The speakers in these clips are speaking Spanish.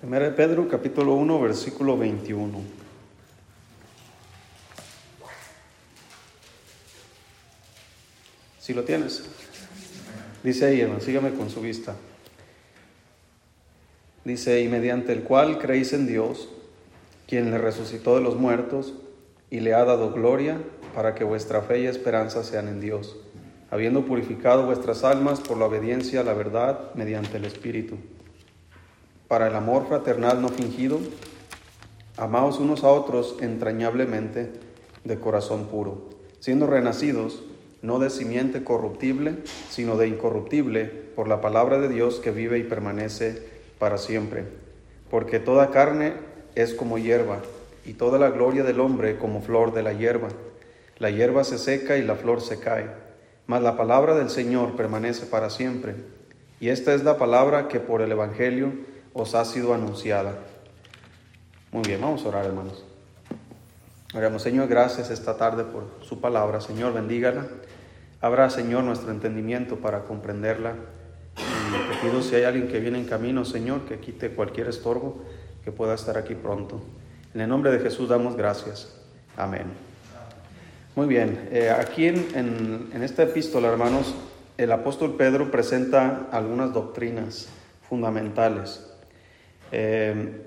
Primera de Pedro, capítulo 1, versículo 21. Si lo tienes. Dice ahí, hermano, sígame con su vista. Dice, y mediante el cual creéis en Dios, quien le resucitó de los muertos y le ha dado gloria, para que vuestra fe y esperanza sean en Dios, habiendo purificado vuestras almas por la obediencia a la verdad mediante el Espíritu para el amor fraternal no fingido, amaos unos a otros entrañablemente de corazón puro, siendo renacidos no de simiente corruptible, sino de incorruptible, por la palabra de Dios que vive y permanece para siempre. Porque toda carne es como hierba, y toda la gloria del hombre como flor de la hierba. La hierba se seca y la flor se cae, mas la palabra del Señor permanece para siempre. Y esta es la palabra que por el Evangelio os ha sido anunciada. Muy bien, vamos a orar, hermanos. Oramos, Señor, gracias esta tarde por su palabra. Señor, bendígala. Abra, Señor, nuestro entendimiento para comprenderla. Y te pido si hay alguien que viene en camino, Señor, que quite cualquier estorbo, que pueda estar aquí pronto. En el nombre de Jesús damos gracias. Amén. Muy bien, eh, aquí en esta epístola, hermanos, el apóstol Pedro presenta algunas doctrinas fundamentales eh,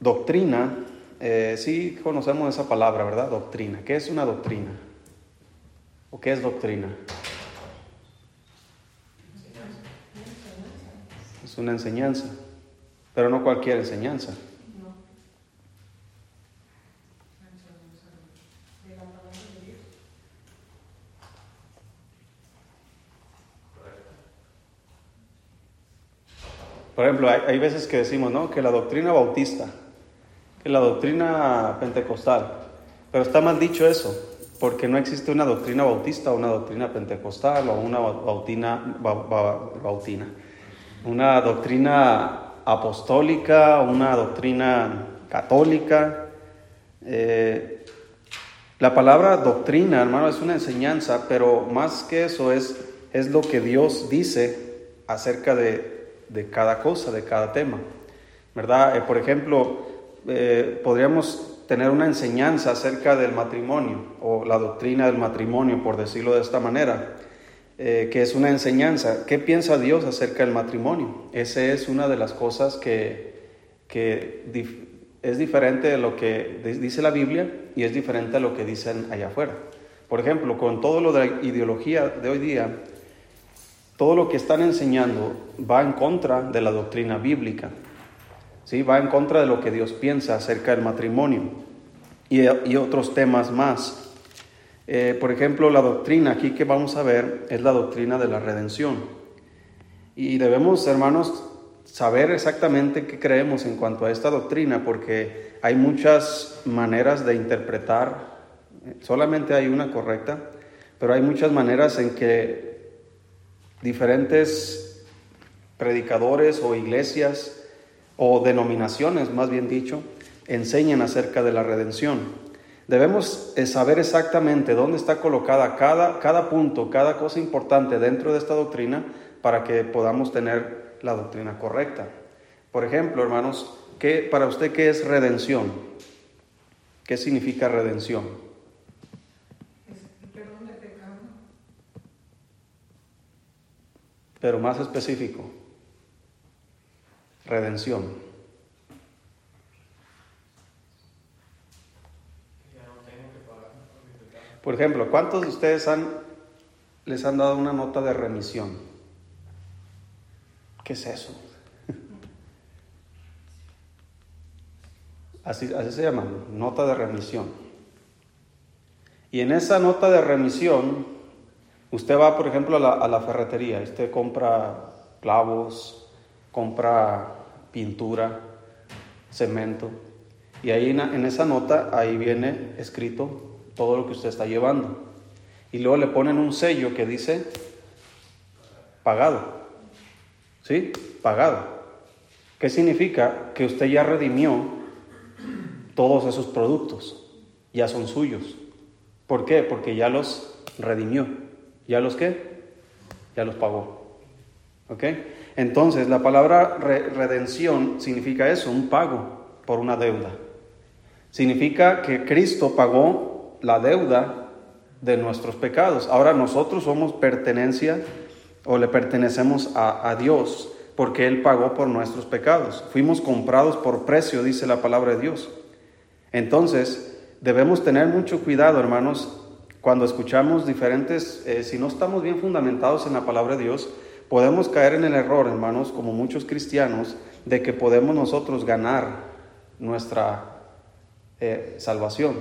doctrina, eh, sí conocemos esa palabra, ¿verdad? Doctrina. ¿Qué es una doctrina? ¿O qué es doctrina? Es una enseñanza, pero no cualquier enseñanza. Por ejemplo, hay, veces que decimos, ¿no? Que la doctrina bautista, que la doctrina pentecostal, pero está mal dicho eso, porque no existe una doctrina bautista una doctrina pentecostal o una bautina, bautina, una doctrina apostólica, una doctrina católica. Eh, la palabra doctrina, hermano, es una enseñanza, pero más que eso es, es lo que Dios dice acerca de, de cada cosa, de cada tema. ¿Verdad? Eh, por ejemplo, eh, podríamos tener una enseñanza acerca del matrimonio o la doctrina del matrimonio, por decirlo de esta manera, eh, que es una enseñanza. ¿Qué piensa Dios acerca del matrimonio? Esa es una de las cosas que, que es diferente de lo que dice la Biblia y es diferente a lo que dicen allá afuera. Por ejemplo, con todo lo de la ideología de hoy día, todo lo que están enseñando va en contra de la doctrina bíblica, ¿sí? va en contra de lo que Dios piensa acerca del matrimonio y, otros temas más. Eh, por ejemplo, la doctrina aquí que vamos a ver es la doctrina de la redención. Y debemos, hermanos, saber exactamente qué creemos en cuanto a esta doctrina, porque hay muchas maneras de interpretar, solamente hay una correcta, pero hay muchas maneras en que diferentes predicadores o iglesias o denominaciones, más bien dicho, enseñan acerca de la redención. Debemos saber exactamente dónde está colocada cada, cada punto, cada cosa importante dentro de esta doctrina para que podamos tener la doctrina correcta. Por ejemplo, hermanos, ¿qué, para usted qué es redención? ¿Qué significa redención? Pero más específico, redención. Por ejemplo, ¿cuántos de ustedes han, les han dado una nota de remisión? ¿Qué es eso? Así, así se llama, nota de remisión. Y en esa nota de remisión Usted va, por ejemplo, a la, ferretería, usted compra clavos, compra pintura, cemento, y ahí en, esa nota, ahí viene escrito todo lo que usted está llevando. Y luego le ponen un sello que dice pagado. ¿Sí? Pagado. ¿Qué significa? Que usted ya redimió todos esos productos. Ya son suyos. ¿Por qué? Porque ya los redimió. ¿Ya los qué? Ya los pagó. ¿Ok? Entonces, la palabra redención significa eso, un pago por una deuda. Significa que Cristo pagó la deuda de nuestros pecados. Ahora nosotros somos pertenencia o le pertenecemos a, a Dios porque Él pagó por nuestros pecados. Fuimos comprados por precio, dice la palabra de Dios. Entonces, debemos tener mucho cuidado, hermanos, cuando escuchamos diferentes, eh, si no estamos bien fundamentados en la palabra de Dios, podemos caer en el error, hermanos, como muchos cristianos, de que podemos nosotros ganar nuestra eh, salvación.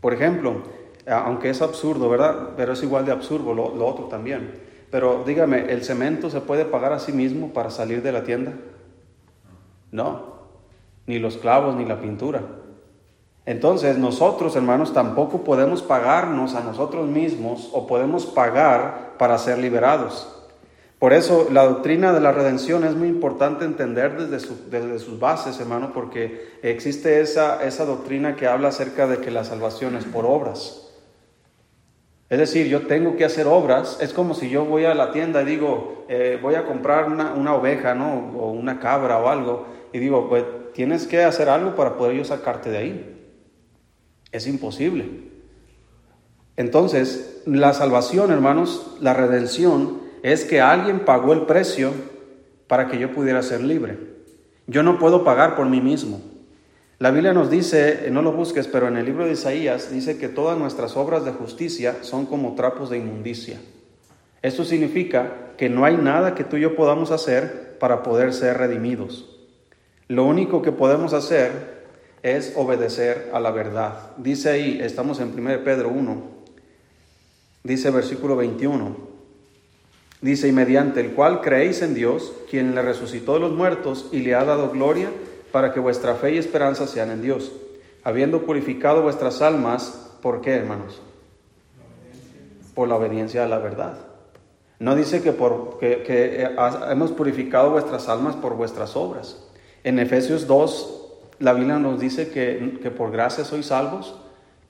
Por ejemplo, aunque es absurdo, ¿verdad? Pero es igual de absurdo lo, lo otro también. Pero dígame, ¿el cemento se puede pagar a sí mismo para salir de la tienda? No, ni los clavos ni la pintura. Entonces nosotros, hermanos, tampoco podemos pagarnos a nosotros mismos o podemos pagar para ser liberados. Por eso la doctrina de la redención es muy importante entender desde, desde sus bases, hermano, porque existe esa, esa doctrina que habla acerca de que la salvación es por obras. Es decir, yo tengo que hacer obras. Es como si yo voy a la tienda y digo, eh, voy a comprar una, una, oveja, ¿no? O una cabra o algo. Y digo, pues tienes que hacer algo para poder yo sacarte de ahí. Es imposible. Entonces, la salvación, hermanos, la redención, es que alguien pagó el precio para que yo pudiera ser libre. Yo no puedo pagar por mí mismo. La Biblia nos dice, no lo busques, pero en el libro de Isaías dice que todas nuestras obras de justicia son como trapos de inmundicia. Esto significa que no hay nada que tú y yo podamos hacer para poder ser redimidos. Lo único que podemos hacer es obedecer a la verdad. Dice ahí, estamos en 1 Pedro 1, dice versículo 21, dice, y mediante el cual creéis en Dios, quien le resucitó de los muertos y le ha dado gloria, para que vuestra fe y esperanza sean en Dios, habiendo purificado vuestras almas, ¿por qué, hermanos? Por la obediencia a la verdad. No dice que, por, que, que hemos purificado vuestras almas por vuestras obras. En Efesios 2, la Biblia nos dice que, por gracia sois salvos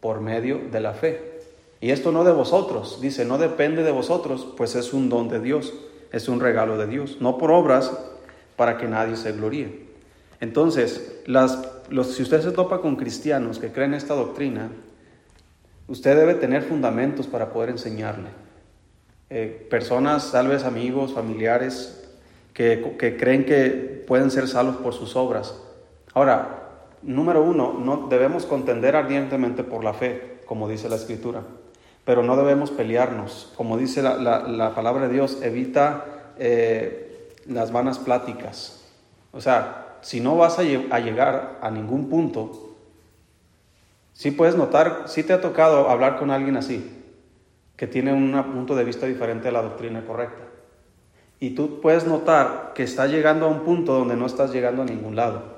por medio de la fe. Y esto no de vosotros, dice, no depende de vosotros, pues es un don de Dios, es un regalo de Dios, no por obras para que nadie se gloríe. Entonces, las, los, si usted se topa con cristianos que creen esta doctrina, usted debe tener fundamentos para poder enseñarle. Eh, personas, tal vez amigos, familiares, que, que creen que pueden ser salvos por sus obras. Ahora, número uno, no debemos contender ardientemente por la fe, como dice la Escritura, pero no debemos pelearnos. Como dice la, palabra de Dios, evita eh, las vanas pláticas. O sea, si no vas a, llegar a ningún punto, sí puedes notar, sí te ha tocado hablar con alguien así, que tiene un punto de vista diferente a la doctrina correcta. Y tú puedes notar que está llegando a un punto donde no estás llegando a ningún lado.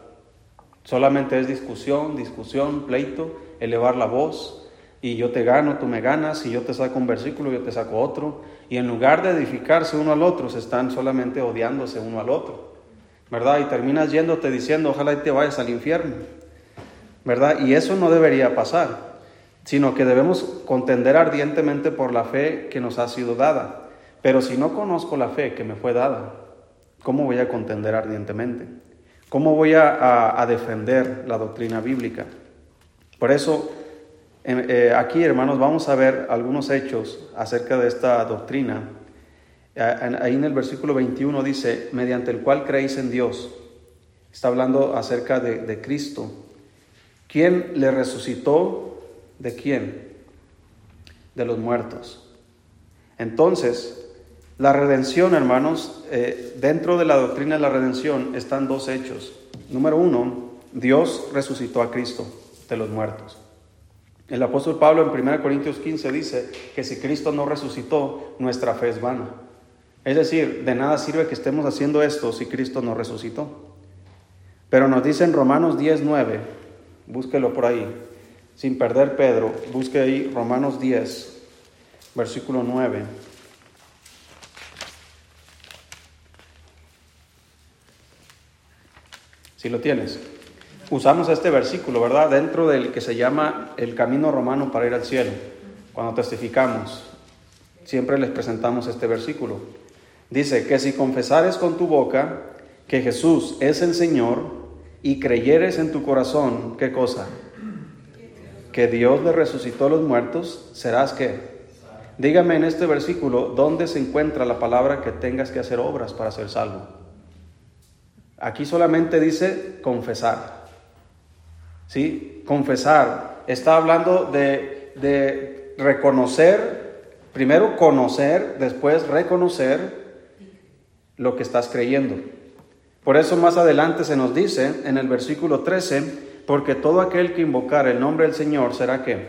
Solamente es discusión, discusión, pleito, elevar la voz, y yo te gano, tú me ganas, y yo te saco un versículo, yo te saco otro, y en lugar de edificarse uno al otro, se están solamente odiándose uno al otro, ¿verdad? Y terminas yéndote diciendo, ojalá y te vayas al infierno, ¿verdad? Y eso no debería pasar, sino que debemos contender ardientemente por la fe que nos ha sido dada. Pero si no conozco la fe que me fue dada, ¿cómo voy a contender ardientemente? ¿Cómo voy a, defender la doctrina bíblica? Por eso, eh, aquí, hermanos, vamos a ver algunos hechos acerca de esta doctrina. Ahí en el versículo 21 dice, mediante el cual creéis en Dios. Está hablando acerca de, de Cristo. ¿Quién le resucitó? ¿De quién? De los muertos. Entonces, la redención, hermanos, eh, dentro de la doctrina de la redención están dos hechos. Número uno, Dios resucitó a Cristo de los muertos. El apóstol Pablo en 1 Corintios 15 dice que si Cristo no resucitó, nuestra fe es vana. Es decir, de nada sirve que estemos haciendo esto si Cristo no resucitó. Pero nos dice en Romanos 10, 9, búsquelo por ahí, sin perder Pedro, busque ahí Romanos 10, versículo 9. Si lo tienes. Usamos este versículo, ¿verdad? Dentro del que se llama el camino romano para ir al cielo. Cuando testificamos, siempre les presentamos este versículo. Dice que si confesares con tu boca que Jesús es el Señor y creyeres en tu corazón, ¿qué cosa? Que Dios le resucitó a los muertos, serás que Dígame en este versículo dónde se encuentra la palabra que tengas que hacer obras para ser salvo. Aquí solamente dice confesar. ¿Sí? Confesar. Está hablando de, de reconocer, primero conocer, después reconocer lo que estás creyendo. Por eso más adelante se nos dice en el versículo 13, porque todo aquel que invocar el nombre del Señor será que,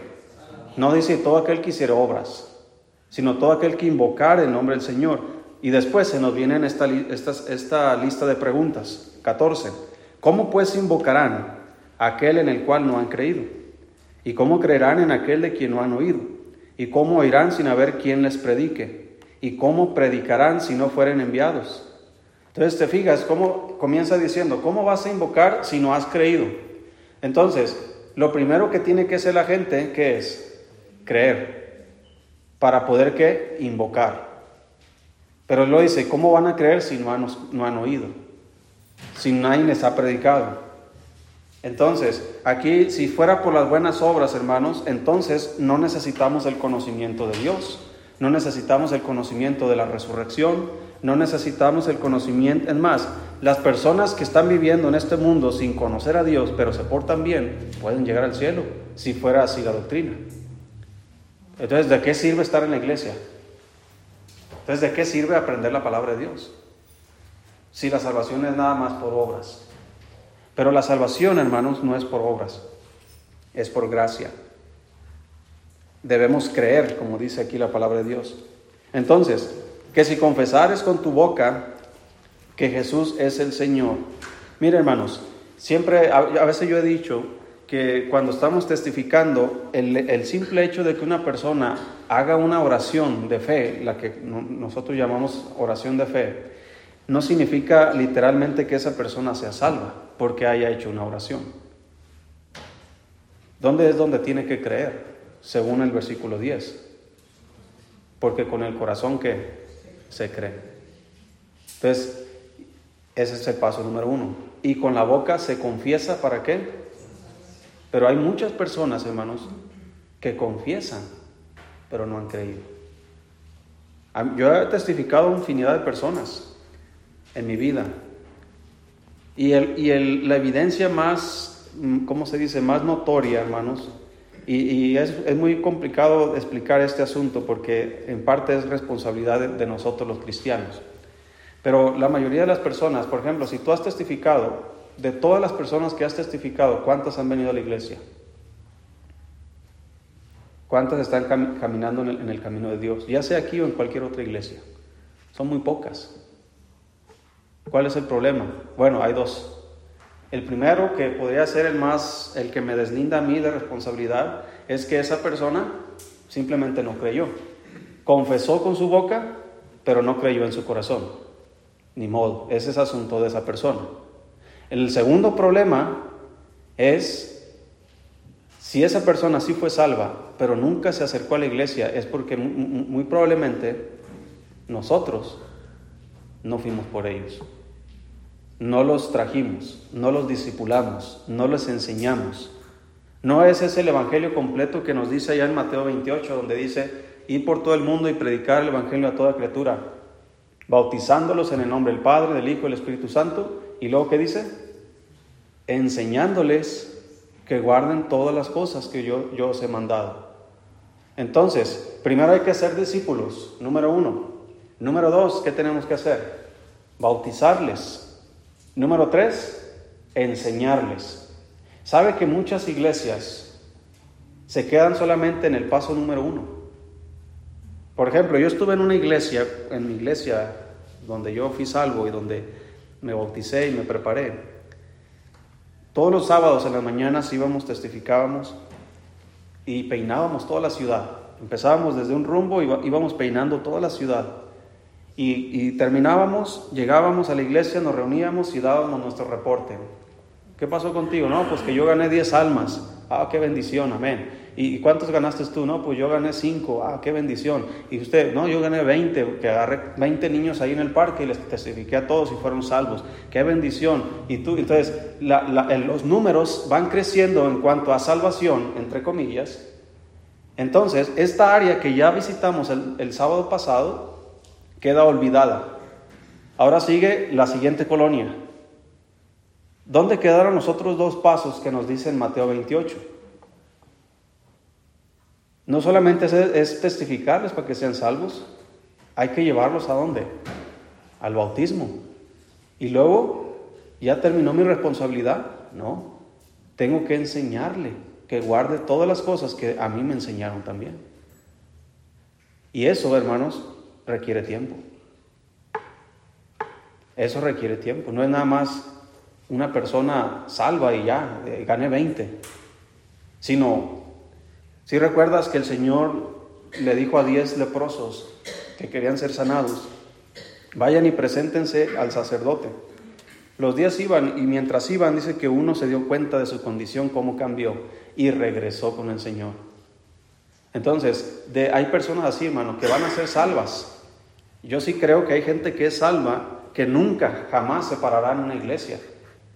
no dice todo aquel que hiciera obras, sino todo aquel que invocar el nombre del Señor. Y después se nos viene esta, esta, lista de preguntas. 14. ¿Cómo pues invocarán aquel en el cual no han creído? ¿Y cómo creerán en aquel de quien no han oído? ¿Y cómo oirán sin haber quien les predique? ¿Y cómo predicarán si no fueren enviados? Entonces te fijas cómo comienza diciendo, ¿cómo vas a invocar si no has creído? Entonces, lo primero que tiene que hacer la gente, ¿qué es? Creer para poder ¿qué? invocar. Pero él lo dice, ¿cómo van a creer si no han, no han oído? Si nadie les ha predicado. Entonces, aquí si fuera por las buenas obras, hermanos, entonces no necesitamos el conocimiento de Dios, no necesitamos el conocimiento de la resurrección, no necesitamos el conocimiento, es más, las personas que están viviendo en este mundo sin conocer a Dios, pero se portan bien, pueden llegar al cielo, si fuera así la doctrina. Entonces, ¿de qué sirve estar en la iglesia? Entonces, ¿de qué sirve aprender la palabra de Dios? Si la salvación es nada más por obras. Pero la salvación, hermanos, no es por obras, es por gracia. Debemos creer, como dice aquí la palabra de Dios. Entonces, que si confesares con tu boca que Jesús es el Señor. Mire, hermanos, siempre, a veces yo he dicho que cuando estamos testificando, el, simple hecho de que una persona haga una oración de fe, la que nosotros llamamos oración de fe, no significa literalmente que esa persona sea salva porque haya hecho una oración. ¿Dónde es donde tiene que creer? Según el versículo 10. Porque con el corazón que se cree. Entonces, ese es el paso número uno. Y con la boca se confiesa para qué? Pero hay muchas personas, hermanos, que confiesan, pero no han creído. Yo he testificado a infinidad de personas en mi vida. Y, el, la evidencia más, ¿cómo se dice?, más notoria, hermanos, y, es, muy complicado explicar este asunto porque en parte es responsabilidad de nosotros los cristianos. Pero la mayoría de las personas, por ejemplo, si tú has testificado de todas las personas que has testificado, ¿cuántas han venido a la iglesia? ¿Cuántas están caminando en el, camino de Dios? Ya sea aquí o en cualquier otra iglesia. Son muy pocas. ¿Cuál es el problema? Bueno, hay dos. El primero, que podría ser el más, el que me deslinda a mí de responsabilidad, es que esa persona simplemente no creyó. Confesó con su boca, pero no creyó en su corazón. Ni modo, ese es asunto de esa persona. El segundo problema es si esa persona sí fue salva, pero nunca se acercó a la iglesia, es porque muy, probablemente nosotros no fuimos por ellos. No los trajimos, no los discipulamos, no les enseñamos. No es ese el evangelio completo que nos dice allá en Mateo 28, donde dice, ir por todo el mundo y predicar el evangelio a toda criatura, bautizándolos en el nombre del Padre, del Hijo y del Espíritu Santo y luego, ¿qué dice? Enseñándoles que guarden todas las cosas que yo, yo os he mandado. Entonces, primero hay que ser discípulos, número uno. Número dos, ¿qué tenemos que hacer? Bautizarles. Número tres, enseñarles. ¿Sabe que muchas iglesias se quedan solamente en el paso número uno? Por ejemplo, yo estuve en una iglesia, en mi iglesia, donde yo fui salvo y donde me bauticé y me preparé. Todos los sábados en las mañanas íbamos, testificábamos y peinábamos toda la ciudad. Empezábamos desde un rumbo y íbamos peinando toda la ciudad. Y, terminábamos, llegábamos a la iglesia, nos reuníamos y dábamos nuestro reporte. ¿Qué pasó contigo? No, pues que yo gané 10 almas. Ah, qué bendición, amén. ¿Y cuántos ganaste tú? No, pues yo gané 5. Ah, qué bendición. Y usted, no, yo gané 20, que agarré 20 niños ahí en el parque y les testifiqué a todos y fueron salvos. Qué bendición. Y tú, entonces, los números van creciendo en cuanto a salvación, entre comillas. Entonces, esta área que ya visitamos el, el sábado pasado queda olvidada. Ahora sigue la siguiente colonia. ¿Dónde quedaron los otros dos pasos que nos dice en Mateo 28? No solamente es, testificarles para que sean salvos, hay que llevarlos a dónde? Al bautismo. Y luego, ¿ya terminó mi responsabilidad? No, tengo que enseñarle que guarde todas las cosas que a mí me enseñaron también. Y eso, hermanos, requiere tiempo. Eso requiere tiempo. No es nada más una persona salva y ya, eh, gane 20. Sino, si recuerdas que el Señor le dijo a 10 leprosos que querían ser sanados, vayan y preséntense al sacerdote. Los días iban y mientras iban dice que uno se dio cuenta de su condición, cómo cambió y regresó con el Señor. Entonces, hay personas así, hermano, que van a ser salvas. Yo sí creo que hay gente que es salva que nunca, jamás se parará en una iglesia.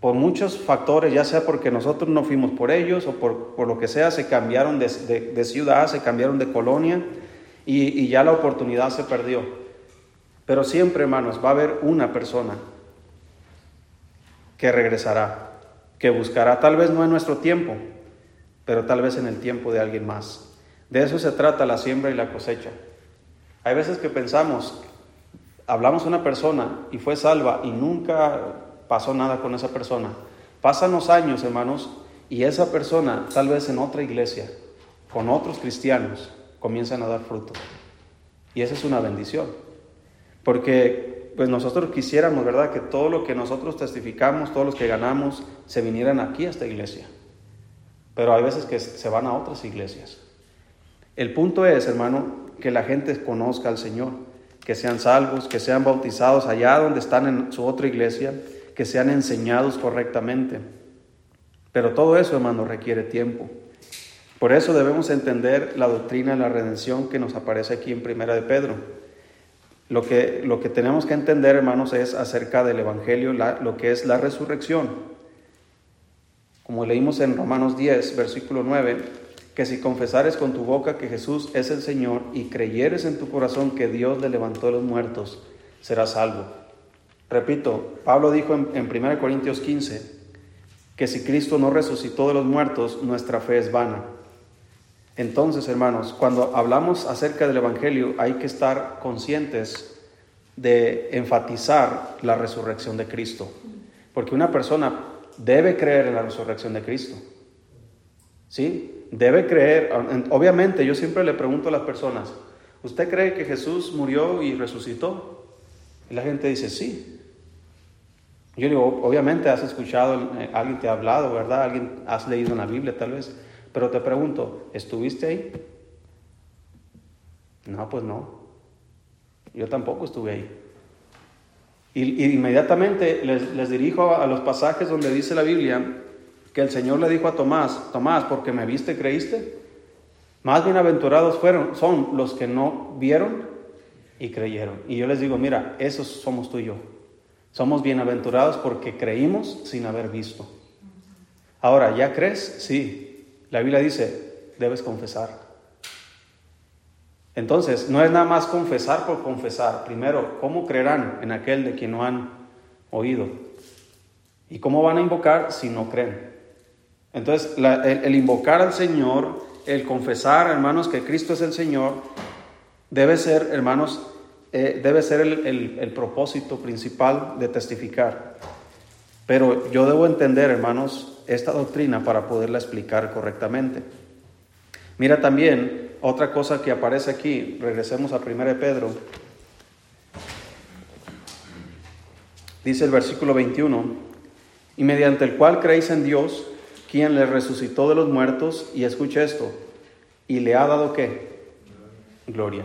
Por muchos factores, ya sea porque nosotros no fuimos por ellos o por, lo que sea, se cambiaron de, ciudad, se cambiaron de colonia y, y ya la oportunidad se perdió. Pero siempre, hermanos, va a haber una persona que regresará, que buscará, tal vez no en nuestro tiempo, pero tal vez en el tiempo de alguien más. De eso se trata la siembra y la cosecha. Hay veces que pensamos hablamos a una persona y fue salva y nunca pasó nada con esa persona. Pasan los años, hermanos, y esa persona, tal vez en otra iglesia, con otros cristianos, comienzan a dar fruto. Y esa es una bendición. Porque pues nosotros quisiéramos, ¿verdad?, que todo lo que nosotros testificamos, todos los que ganamos, se vinieran aquí a esta iglesia. Pero hay veces que se van a otras iglesias. El punto es, hermano, que la gente conozca al Señor que sean salvos, que sean bautizados allá donde están en su otra iglesia, que sean enseñados correctamente. Pero todo eso, hermano, requiere tiempo. Por eso debemos entender la doctrina de la redención que nos aparece aquí en Primera de Pedro. Lo que, lo que tenemos que entender, hermanos, es acerca del Evangelio, lo que es la resurrección. Como leímos en Romanos 10, versículo 9, que si confesares con tu boca que Jesús es el Señor y creyeres en tu corazón que Dios le levantó de los muertos, serás salvo. Repito, Pablo dijo en, en 1 Corintios 15 que si Cristo no resucitó de los muertos, nuestra fe es vana. Entonces, hermanos, cuando hablamos acerca del Evangelio hay que estar conscientes de enfatizar la resurrección de Cristo, porque una persona debe creer en la resurrección de Cristo. ¿Sí? debe creer, obviamente yo siempre le pregunto a las personas, ¿usted cree que Jesús murió y resucitó? Y la gente dice, sí. Yo digo, obviamente has escuchado, eh, alguien te ha hablado, ¿verdad? Alguien has leído en la Biblia tal vez, pero te pregunto, ¿estuviste ahí? No, pues no. Yo tampoco estuve ahí. Y, inmediatamente les, les dirijo a los pasajes donde dice la Biblia que el Señor le dijo a Tomás, Tomás, porque me viste, creíste. Más bienaventurados fueron, son los que no vieron y creyeron. Y yo les digo, mira, esos somos tú y yo. Somos bienaventurados porque creímos sin haber visto. Ahora, ¿ya crees? Sí. La Biblia dice, debes confesar. Entonces, no es nada más confesar por confesar. Primero, ¿cómo creerán en aquel de quien no han oído? ¿Y cómo van a invocar si no creen? Entonces, el, invocar al Señor, el confesar, hermanos, que Cristo es el Señor, debe ser, hermanos, eh, debe ser el, el propósito principal de testificar. Pero yo debo entender, hermanos, esta doctrina para poderla explicar correctamente. Mira también otra cosa que aparece aquí, regresemos a 1 de Pedro. Dice el versículo 21, y mediante el cual creéis en Dios, quien le resucitó de los muertos, y escucha esto, y le ha dado qué? Gloria.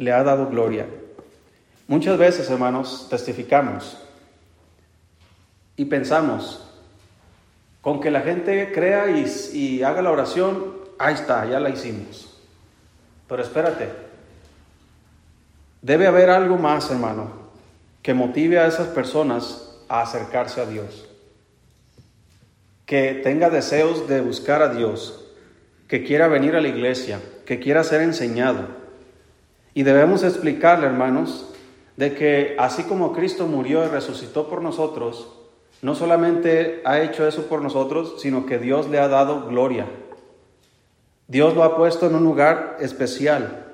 Le ha dado gloria. Muchas veces, hermanos, testificamos, y pensamos, con que la gente crea y, haga la oración, ahí está, ya la hicimos. Pero espérate, debe haber algo más, hermano, que motive a esas personas a acercarse a Dios. Que tenga deseos de buscar a Dios, que quiera venir a la iglesia, que quiera ser enseñado. Y debemos explicarle, hermanos, de que así como Cristo murió y resucitó por nosotros, no solamente ha hecho eso por nosotros, sino que Dios le ha dado gloria. Dios lo ha puesto en un lugar especial.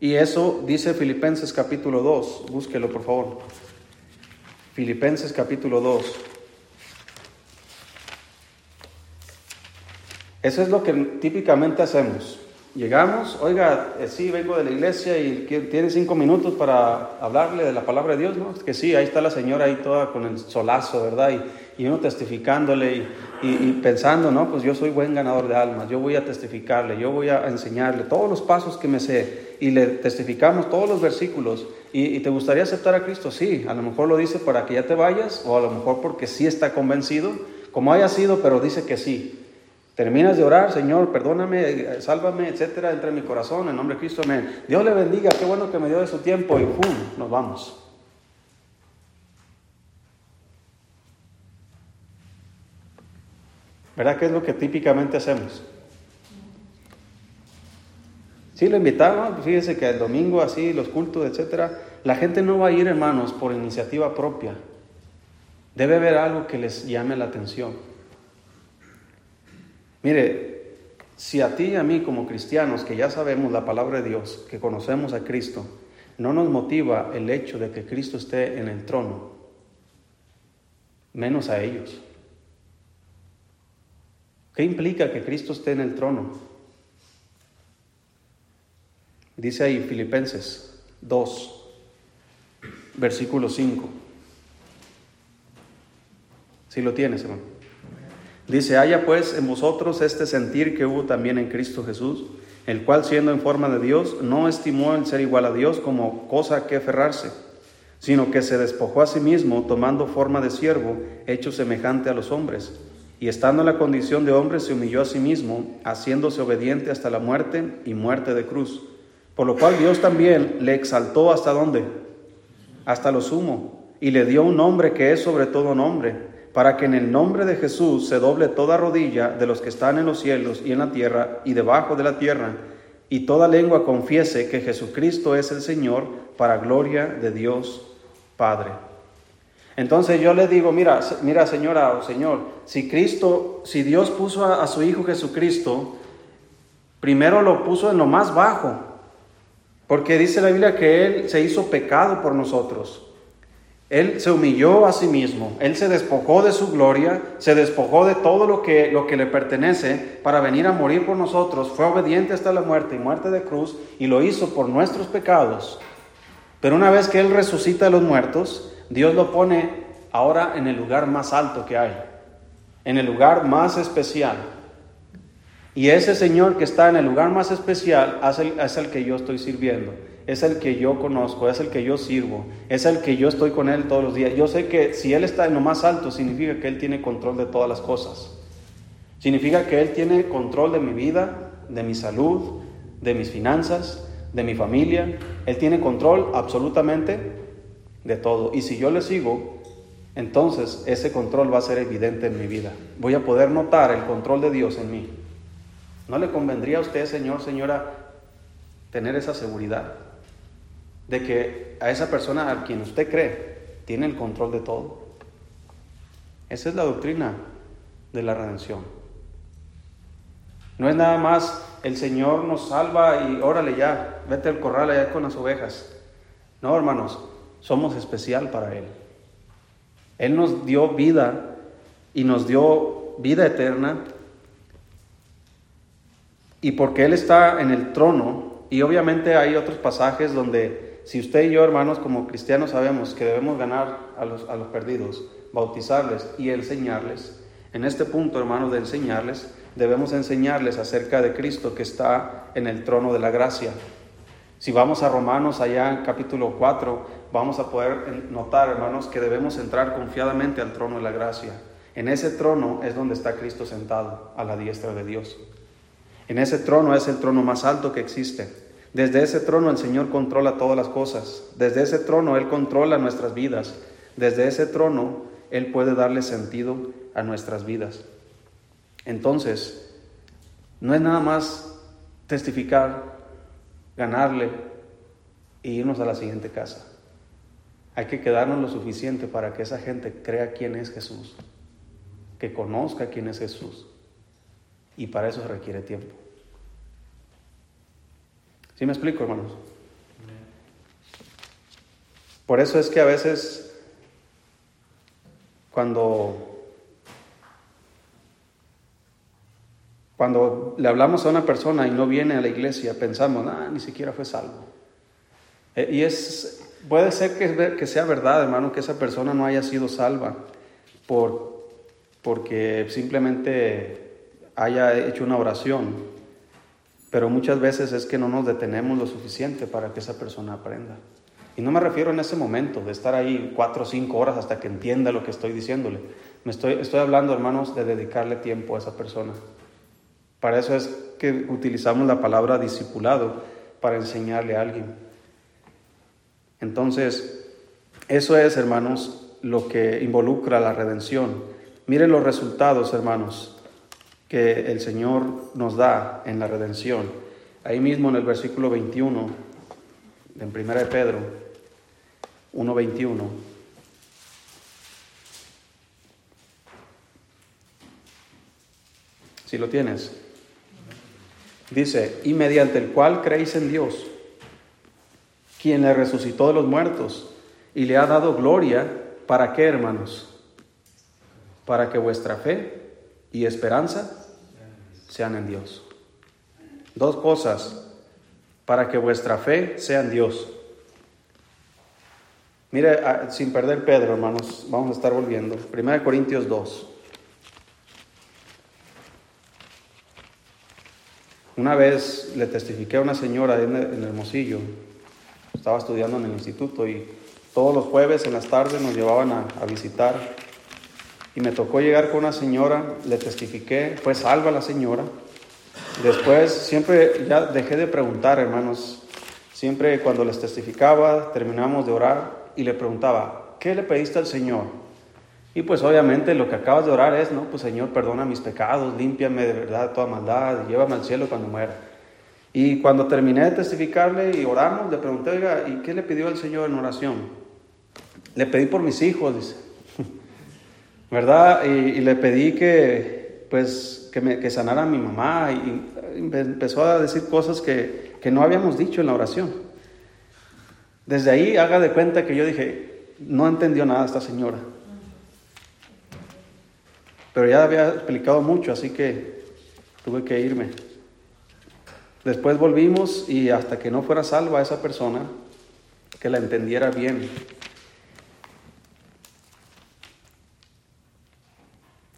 Y eso dice Filipenses capítulo 2. Búsquelo, por favor. Filipenses capítulo 2. Eso es lo que típicamente hacemos. Llegamos, oiga, eh, sí, vengo de la iglesia y tiene cinco minutos para hablarle de la palabra de Dios, ¿no? Que sí, ahí está la señora ahí toda con el solazo, ¿verdad? Y, y uno testificándole y, pensando, ¿no? Pues yo soy buen ganador de almas, yo voy a testificarle, yo voy a enseñarle todos los pasos que me sé y le testificamos todos los versículos. ¿Y, y te gustaría aceptar a Cristo? Sí, a lo mejor lo dice para que ya te vayas o a lo mejor porque sí está convencido, como haya sido, pero dice que sí. Terminas de orar, Señor, perdóname, sálvame, etcétera, entra en mi corazón, en nombre de Cristo, amén. Dios le bendiga, qué bueno que me dio de su tiempo y ¡pum! Nos vamos. ¿Verdad que es lo que típicamente hacemos? Sí, lo invitaron, fíjense que el domingo así, los cultos, etcétera, la gente no va a ir, hermanos, por iniciativa propia. Debe haber algo que les llame la atención. Mire, si a ti y a mí como cristianos que ya sabemos la palabra de Dios, que conocemos a Cristo, no nos motiva el hecho de que Cristo esté en el trono, menos a ellos. ¿Qué implica que Cristo esté en el trono? Dice ahí Filipenses 2, versículo 5. Si lo tienes, hermano. Dice, haya pues en vosotros este sentir que hubo también en Cristo Jesús, el cual siendo en forma de Dios, no estimó el ser igual a Dios como cosa que aferrarse, sino que se despojó a sí mismo, tomando forma de siervo, hecho semejante a los hombres. Y estando en la condición de hombre, se humilló a sí mismo, haciéndose obediente hasta la muerte y muerte de cruz. Por lo cual Dios también le exaltó hasta dónde? Hasta lo sumo, y le dio un nombre que es sobre todo nombre para que en el nombre de Jesús se doble toda rodilla de los que están en los cielos y en la tierra y debajo de la tierra, y toda lengua confiese que Jesucristo es el Señor, para gloria de Dios Padre. Entonces yo le digo, mira, mira señora o señor, si Cristo, si Dios puso a, a su Hijo Jesucristo, primero lo puso en lo más bajo, porque dice la Biblia que Él se hizo pecado por nosotros. Él se humilló a sí mismo, Él se despojó de su gloria, se despojó de todo lo que, lo que le pertenece para venir a morir por nosotros, fue obediente hasta la muerte y muerte de cruz y lo hizo por nuestros pecados. Pero una vez que Él resucita a los muertos, Dios lo pone ahora en el lugar más alto que hay, en el lugar más especial. Y ese Señor que está en el lugar más especial es el, es el que yo estoy sirviendo es el que yo conozco, es el que yo sirvo, es el que yo estoy con Él todos los días. Yo sé que si Él está en lo más alto, significa que Él tiene control de todas las cosas. Significa que Él tiene control de mi vida, de mi salud, de mis finanzas, de mi familia. Él tiene control absolutamente de todo. Y si yo le sigo, entonces ese control va a ser evidente en mi vida. Voy a poder notar el control de Dios en mí. ¿No le convendría a usted, Señor, señora, tener esa seguridad? De que a esa persona a quien usted cree tiene el control de todo. Esa es la doctrina de la redención. No es nada más el Señor nos salva y órale ya, vete al corral allá con las ovejas. No, hermanos, somos especial para Él. Él nos dio vida y nos dio vida eterna. Y porque Él está en el trono, y obviamente hay otros pasajes donde si usted y yo, hermanos, como cristianos sabemos que debemos ganar a los, a los perdidos, bautizarles y enseñarles, en este punto, hermanos, de enseñarles, debemos enseñarles acerca de Cristo que está en el trono de la gracia. Si vamos a Romanos allá en capítulo 4, vamos a poder notar, hermanos, que debemos entrar confiadamente al trono de la gracia. En ese trono es donde está Cristo sentado, a la diestra de Dios. En ese trono es el trono más alto que existe. Desde ese trono el Señor controla todas las cosas. Desde ese trono Él controla nuestras vidas. Desde ese trono Él puede darle sentido a nuestras vidas. Entonces, no es nada más testificar, ganarle e irnos a la siguiente casa. Hay que quedarnos lo suficiente para que esa gente crea quién es Jesús, que conozca quién es Jesús. Y para eso requiere tiempo. ¿Sí me explico, hermanos? Por eso es que a veces cuando cuando le hablamos a una persona y no viene a la iglesia, pensamos, ah, ni siquiera fue salvo. E, y es puede ser que, que sea verdad, hermano, que esa persona no haya sido salva por porque simplemente haya hecho una oración, pero muchas veces es que no nos detenemos lo suficiente para que esa persona aprenda. Y no me refiero en ese momento de estar ahí cuatro o cinco horas hasta que entienda lo que estoy diciéndole. Me estoy, estoy hablando, hermanos, de dedicarle tiempo a esa persona. Para eso es que utilizamos la palabra discipulado, para enseñarle a alguien. Entonces, eso es, hermanos, lo que involucra la redención. Miren los resultados, hermanos que el Señor nos da en la redención. Ahí mismo en el versículo 21, en 1 de Pedro 1.21. Si lo tienes. Dice, y mediante el cual creéis en Dios, quien le resucitó de los muertos y le ha dado gloria, ¿para qué, hermanos? Para que vuestra fe y esperanza sean en Dios. Dos cosas para que vuestra fe sea en Dios. Mire, ah, sin perder Pedro, hermanos, vamos a estar volviendo. 1 Corintios 2. Una vez le testifiqué a una señora en Hermosillo, estaba estudiando en el instituto y todos los jueves en las tardes nos llevaban a, a visitar y me tocó llegar con una señora, le testifiqué, fue salva la señora. Después siempre ya dejé de preguntar, hermanos. Siempre cuando les testificaba, terminamos de orar y le preguntaba, ¿qué le pediste al Señor? Y pues obviamente lo que acabas de orar es, no, pues Señor, perdona mis pecados, límpiame de verdad toda maldad, llévame al cielo cuando muera. Y cuando terminé de testificarle y oramos, le pregunté, oiga, ¿y qué le pidió al Señor en oración? Le pedí por mis hijos, dice. ¿Verdad? Y, le pedí que, pues, que, me, que sanara a mi mamá y, empezó a decir cosas que, que no habíamos dicho en la oración. Desde ahí haga de cuenta que yo dije, no entendió nada esta señora. Pero ya había explicado mucho, así que tuve que irme. Después volvimos y hasta que no fuera salva esa persona, que la entendiera bien,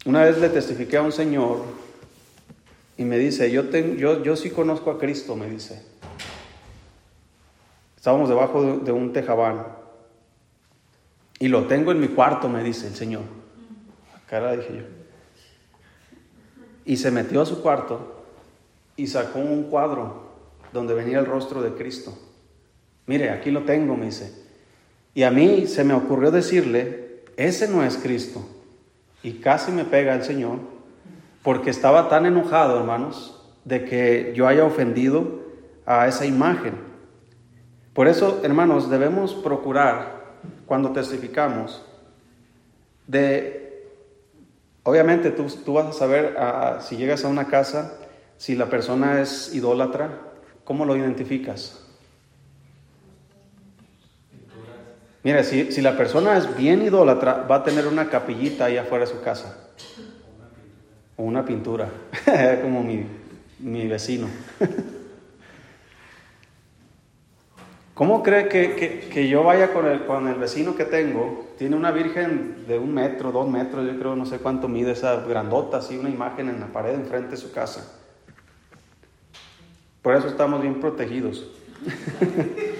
Una vez le testifiqué a un señor y me dice, yo, yo, yo sí conozco a Cristo, me dice. Estábamos debajo de, un tejabán y lo tengo en mi cuarto, me dice el señor. Cara, dije yo. Y se metió a su cuarto y sacó un cuadro donde venía el rostro de Cristo. Mire, aquí lo tengo, me dice. Y a mí se me ocurrió decirle, ese no es Cristo y casi me pega el Señor porque estaba tan enojado, hermanos, de que yo haya ofendido a esa imagen. Por eso, hermanos, debemos procurar cuando testificamos de, obviamente tú, tú vas a saber si llegas a una casa, si la persona es idólatra, ¿cómo lo identificas? Mira, si, si la persona es bien idólatra, va a tener una capillita ahí afuera de su casa. O una pintura, como mi, mi vecino. ¿Cómo cree que, que, que, yo vaya con el, con el vecino que tengo? Tiene una virgen de un metro, dos metros, yo creo, no sé cuánto mide esa grandota, así una imagen en la pared enfrente de su casa. Por eso estamos bien protegidos.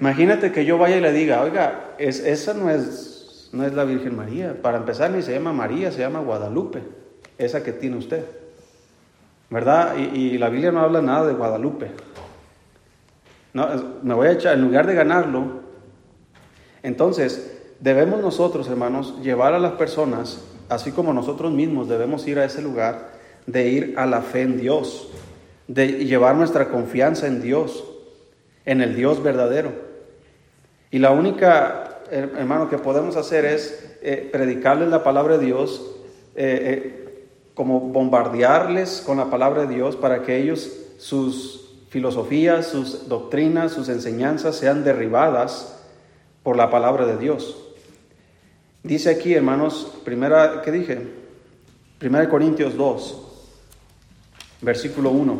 Imagínate que yo vaya y le diga, oiga, es, esa no es, no es la Virgen María. Para empezar, ni se llama María, se llama Guadalupe, esa que tiene usted. ¿Verdad? Y, la Biblia no habla nada de Guadalupe. No, me voy a echar, en lugar de ganarlo, entonces debemos nosotros, hermanos, llevar a las personas, así como nosotros mismos debemos ir a ese lugar, de ir a la fe en Dios, de llevar nuestra confianza en Dios, en el Dios verdadero. Y la única, hermano, que podemos hacer es eh, predicarles la palabra de Dios, eh, eh, como bombardearles con la palabra de Dios para que ellos, sus filosofías, sus doctrinas, sus enseñanzas sean derribadas por la palabra de Dios. Dice aquí, hermanos, primera, ¿qué dije? Primera Corintios 2, versículo 1.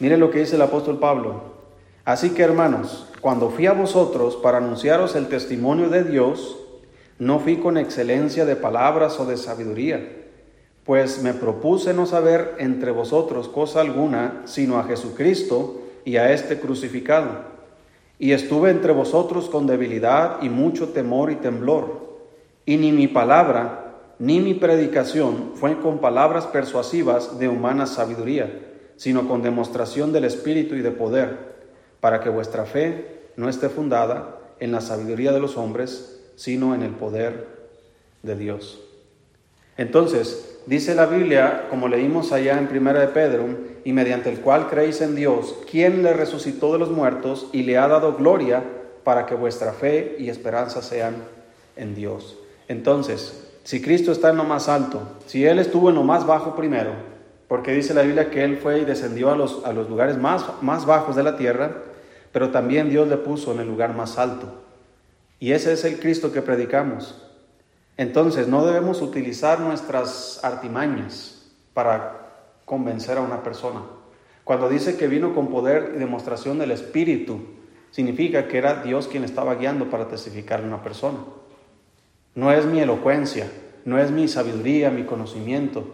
Mire lo que dice el apóstol Pablo. Así que, hermanos, cuando fui a vosotros para anunciaros el testimonio de Dios, no fui con excelencia de palabras o de sabiduría pues me propuse no saber entre vosotros cosa alguna, sino a Jesucristo y a este crucificado. Y estuve entre vosotros con debilidad y mucho temor y temblor. Y ni mi palabra, ni mi predicación fue con palabras persuasivas de humana sabiduría, sino con demostración del Espíritu y de poder, para que vuestra fe no esté fundada en la sabiduría de los hombres, sino en el poder de Dios. Entonces, dice la Biblia, como leímos allá en Primera de Pedro, y mediante el cual creéis en Dios, quien le resucitó de los muertos y le ha dado gloria para que vuestra fe y esperanza sean en Dios. Entonces, si Cristo está en lo más alto, si Él estuvo en lo más bajo primero, porque dice la Biblia que Él fue y descendió a los, a los lugares más, más bajos de la tierra, pero también Dios le puso en el lugar más alto. Y ese es el Cristo que predicamos. Entonces, no debemos utilizar nuestras artimañas para convencer a una persona. Cuando dice que vino con poder y demostración del Espíritu, significa que era Dios quien estaba guiando para testificar a una persona. No es mi elocuencia, no es mi sabiduría, mi conocimiento,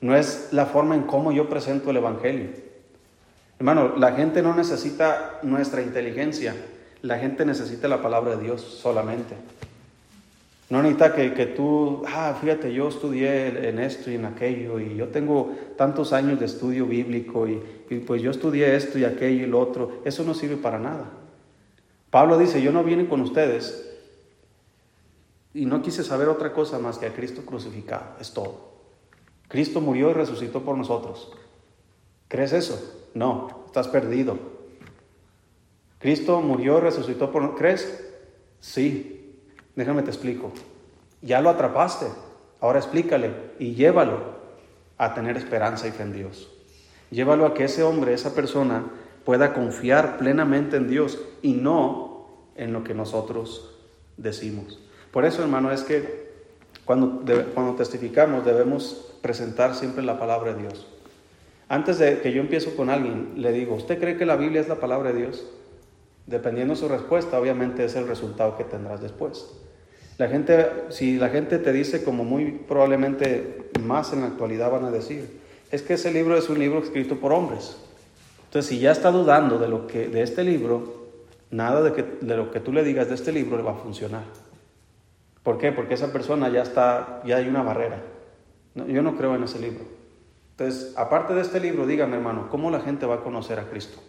no es la forma en cómo yo presento el Evangelio. Hermano, la gente no necesita nuestra inteligencia, la gente necesita la palabra de Dios solamente. No necesita que, que, tú, ah, fíjate, yo estudié en esto y en aquello, y yo tengo tantos años de estudio bíblico, y, pues yo estudié esto y aquello y lo otro. Eso no sirve para nada. Pablo dice, yo no vine con ustedes y no quise saber otra cosa más que a Cristo crucificado, es todo. Cristo murió y resucitó por nosotros. ¿Crees eso? No, estás perdido. Cristo murió resucitó por. ¿Crees? Sí, Déjame te explico. Ya lo atrapaste. Ahora explícale y llévalo a tener esperanza y fe en Dios. Llévalo a que ese hombre, esa persona, pueda confiar plenamente en Dios y no en lo que nosotros decimos. Por eso, hermano, es que cuando, cuando testificamos debemos presentar siempre la palabra de Dios. Antes de que yo empiezo con alguien, le digo, ¿usted cree que la Biblia es la palabra de Dios? Dependiendo de su respuesta, obviamente es el resultado que tendrás después. La gente, si la gente te dice, como muy probablemente más en la actualidad van a decir, es que ese libro es un libro escrito por hombres. Entonces, si ya está dudando de, lo que, de este libro, nada de, que, de lo que tú le digas de este libro le va a funcionar. ¿Por qué? Porque esa persona ya está, ya hay una barrera. yo no creo en ese libro. Entonces, aparte de este libro, dígame hermano, ¿cómo la gente va a conocer a Cristo?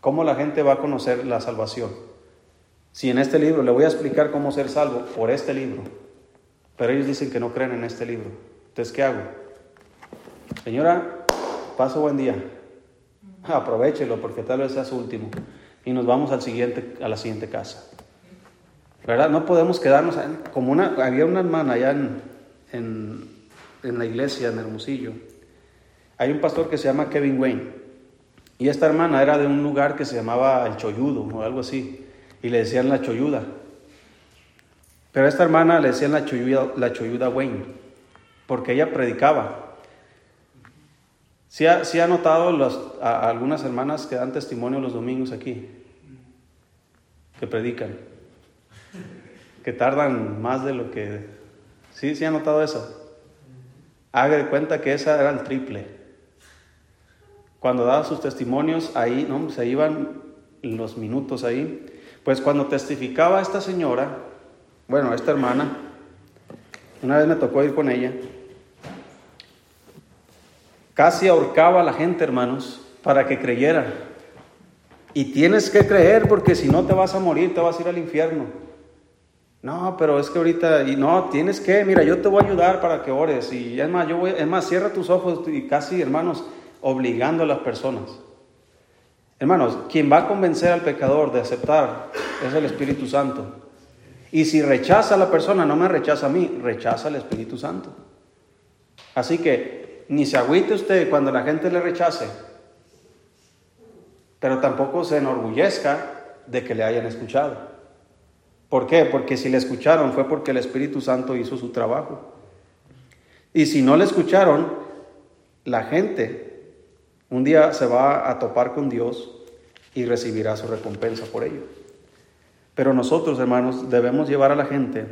¿Cómo la gente va a conocer la salvación? Si en este libro le voy a explicar cómo ser salvo por este libro, pero ellos dicen que no creen en este libro, entonces ¿qué hago? Señora, paso buen día. Aprovechelo porque tal vez sea su último. Y nos vamos al siguiente, a la siguiente casa. ¿Verdad? No podemos quedarnos como una, había una hermana allá en, en, en la iglesia en Hermosillo. Hay un pastor que se llama Kevin Wayne. Y esta hermana era de un lugar que se llamaba El Choyudo o algo así y le decían la choyuda. Pero a esta hermana le decían la choyuda, la choyuda Wayne, porque ella predicaba. ¿Sí ha, ha notado a, algunas hermanas que dan testimonio los domingos aquí? Que predican. Que tardan más de lo que... ¿Sí, sí ha notado eso? Haga de cuenta que esa era el triple. Cuando daba sus testimonios, ahí, ¿no? Se iban los minutos ahí. Pues cuando testificaba esta señora, bueno, esta hermana, una vez me tocó ir con ella, casi ahorcaba a la gente, hermanos, para que creyera. Y tienes que creer porque si no te vas a morir, te vas a ir al infierno. No, pero es que ahorita, y no, tienes que, mira, yo te voy a ayudar para que ores. Y es más, yo voy, es más, cierra tus ojos y casi, hermanos, obligando a las personas. Hermanos, quien va a convencer al pecador de aceptar es el Espíritu Santo. Y si rechaza a la persona, no me rechaza a mí, rechaza al Espíritu Santo. Así que ni se agüite usted cuando la gente le rechace, pero tampoco se enorgullezca de que le hayan escuchado. ¿Por qué? Porque si le escucharon fue porque el Espíritu Santo hizo su trabajo. Y si no le escucharon, la gente un día se va a topar con Dios y recibirá su recompensa por ello. Pero nosotros, hermanos, debemos llevar a la gente,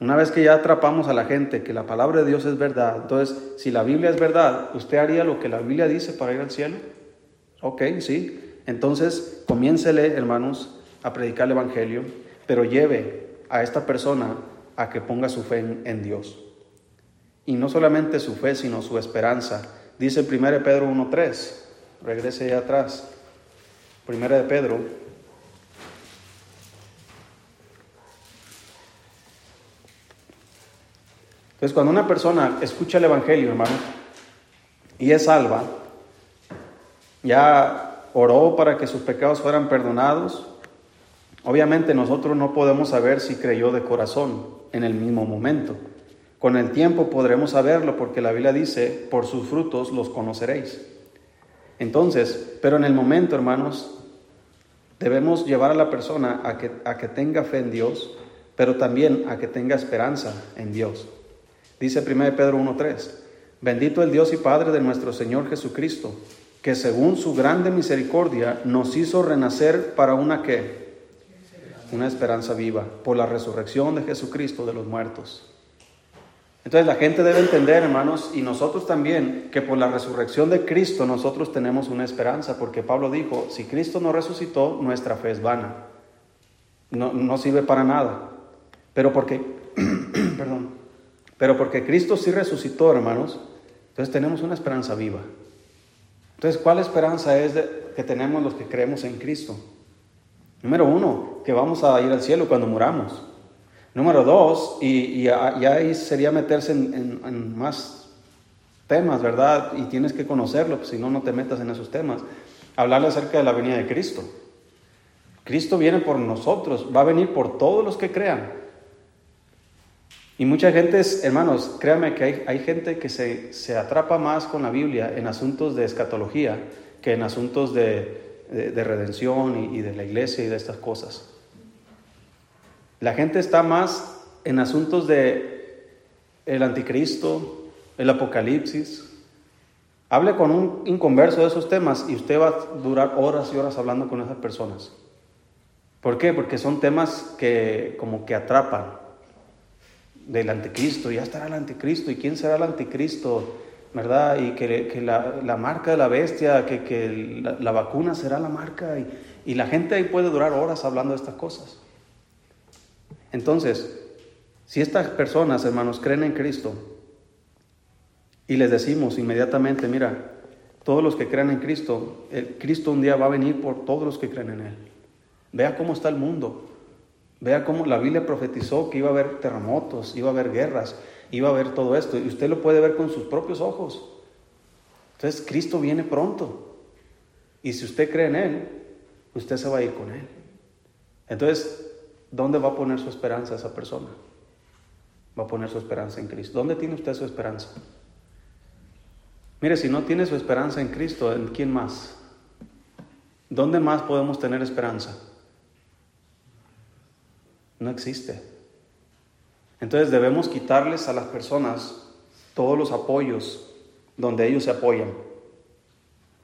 una vez que ya atrapamos a la gente que la palabra de Dios es verdad, entonces, si la Biblia es verdad, ¿usted haría lo que la Biblia dice para ir al cielo? Ok, sí. Entonces, comiéncele, hermanos, a predicar el Evangelio pero lleve a esta persona a que ponga su fe en, Dios. Y no solamente su fe, sino su esperanza. Dice 1 Pedro 1.3, regrese allá atrás. 1 de Pedro. Entonces, cuando una persona escucha el Evangelio, hermano, y es salva, ya oró para que sus pecados fueran perdonados, Obviamente nosotros no podemos saber si creyó de corazón en el mismo momento. Con el tiempo podremos saberlo porque la Biblia dice, por sus frutos los conoceréis. Entonces, pero en el momento, hermanos, debemos llevar a la persona a que, a que tenga fe en Dios, pero también a que tenga esperanza en Dios. Dice 1 Pedro 1.3, bendito el Dios y Padre de nuestro Señor Jesucristo, que según su grande misericordia nos hizo renacer para una que una esperanza viva por la resurrección de Jesucristo de los muertos. Entonces la gente debe entender, hermanos, y nosotros también, que por la resurrección de Cristo nosotros tenemos una esperanza, porque Pablo dijo, si Cristo no resucitó, nuestra fe es vana, no, no sirve para nada. Pero porque, perdón, pero porque Cristo sí resucitó, hermanos, entonces tenemos una esperanza viva. Entonces, ¿cuál esperanza es que tenemos los que creemos en Cristo? Número uno, que vamos a ir al cielo cuando muramos. Número dos, y, ya, ahí sería meterse en, más temas, ¿verdad? Y tienes que conocerlo, pues, si no, no te metas en esos temas. Hablarle acerca de la venida de Cristo. Cristo viene por nosotros, va a venir por todos los que crean. Y mucha gente, hermanos, créanme que hay, hay gente que se, se atrapa más con la Biblia en asuntos de escatología que en asuntos de, de, redención y, de la iglesia y de estas cosas. La gente está más en asuntos de el anticristo, el apocalipsis. Hable con un inconverso de esos temas y usted va a durar horas y horas hablando con esas personas. ¿Por qué? Porque son temas que como que atrapan del anticristo. Ya estará el anticristo. ¿Y quién será el anticristo? ¿Verdad? Y que, la, marca de la bestia, que, la, vacuna será la marca. Y, y la gente ahí puede durar horas hablando de estas cosas. Entonces, si estas personas, hermanos, creen en Cristo y les decimos inmediatamente, mira, todos los que creen en Cristo, el Cristo un día va a venir por todos los que creen en Él. Vea cómo está el mundo. Vea cómo la Biblia profetizó que iba a haber terremotos, iba a haber guerras, iba a ver todo esto y usted lo puede ver con sus propios ojos. Entonces Cristo viene pronto y si usted cree en Él, usted se va a ir con Él. Entonces, ¿dónde va a poner su esperanza esa persona? Va a poner su esperanza en Cristo. ¿Dónde tiene usted su esperanza? Mire, si no tiene su esperanza en Cristo, ¿en quién más? ¿Dónde más podemos tener esperanza? No existe. Entonces debemos quitarles a las personas todos los apoyos donde ellos se apoyan.